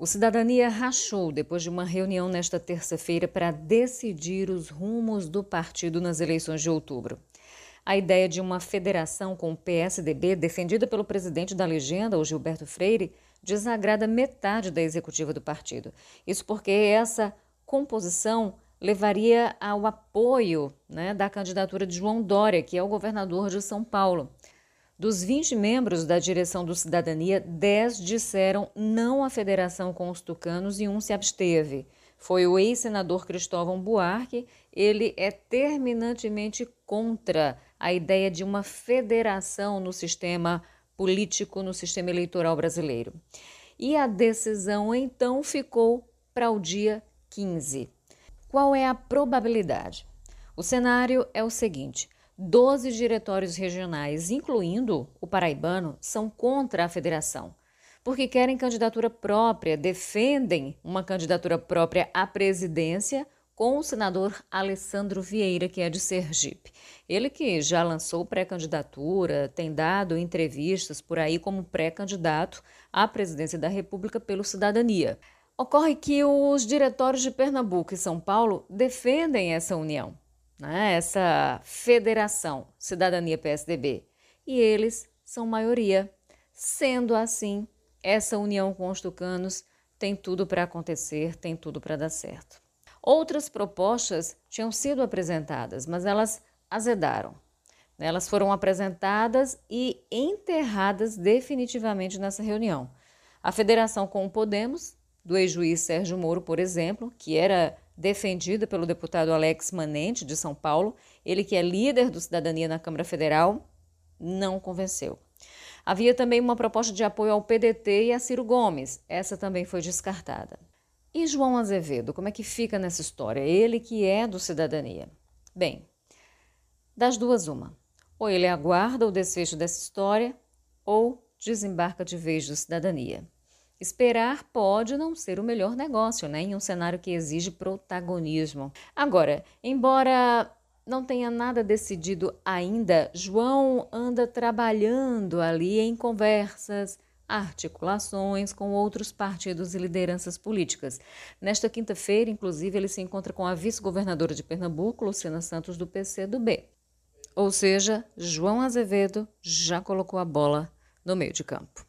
O Cidadania rachou depois de uma reunião nesta terça-feira para decidir os rumos do partido nas eleições de outubro. A ideia de uma federação com o PSDB, defendida pelo presidente da legenda, o Gilberto Freire, desagrada metade da executiva do partido. Isso porque essa composição levaria ao apoio né, da candidatura de João Dória, que é o governador de São Paulo. Dos 20 membros da direção do Cidadania, 10 disseram não à federação com os tucanos e um se absteve. Foi o ex-senador Cristóvão Buarque. Ele é terminantemente contra a ideia de uma federação no sistema político, no sistema eleitoral brasileiro. E a decisão então ficou para o dia 15. Qual é a probabilidade? O cenário é o seguinte: 12 diretórios regionais, incluindo o paraibano, são contra a federação, porque querem candidatura própria, defendem uma candidatura própria à presidência com o senador Alessandro Vieira, que é de Sergipe. Ele que já lançou pré-candidatura, tem dado entrevistas por aí como pré-candidato à presidência da República pelo Cidadania. Ocorre que os diretórios de Pernambuco e São Paulo defendem essa união né, essa federação Cidadania PSDB. E eles são maioria. Sendo assim, essa união com os tucanos tem tudo para acontecer, tem tudo para dar certo. Outras propostas tinham sido apresentadas, mas elas azedaram. Elas foram apresentadas e enterradas definitivamente nessa reunião. A federação com o Podemos, do ex-juiz Sérgio Moro, por exemplo, que era defendida pelo deputado Alex Manente, de São Paulo, ele que é líder do Cidadania na Câmara Federal, não convenceu. Havia também uma proposta de apoio ao PDT e a Ciro Gomes, essa também foi descartada. E João Azevedo, como é que fica nessa história? Ele que é do Cidadania. Bem, das duas, uma. Ou ele aguarda o desfecho dessa história, ou desembarca de vez do Cidadania. Esperar pode não ser o melhor negócio, né? Em um cenário que exige protagonismo. Agora, embora não tenha nada decidido ainda, João anda trabalhando ali em conversas, articulações com outros partidos e lideranças políticas. Nesta quinta-feira, inclusive, ele se encontra com a vice-governadora de Pernambuco, Luciana Santos, do PCdoB. Ou seja, João Azevedo já colocou a bola no meio de campo.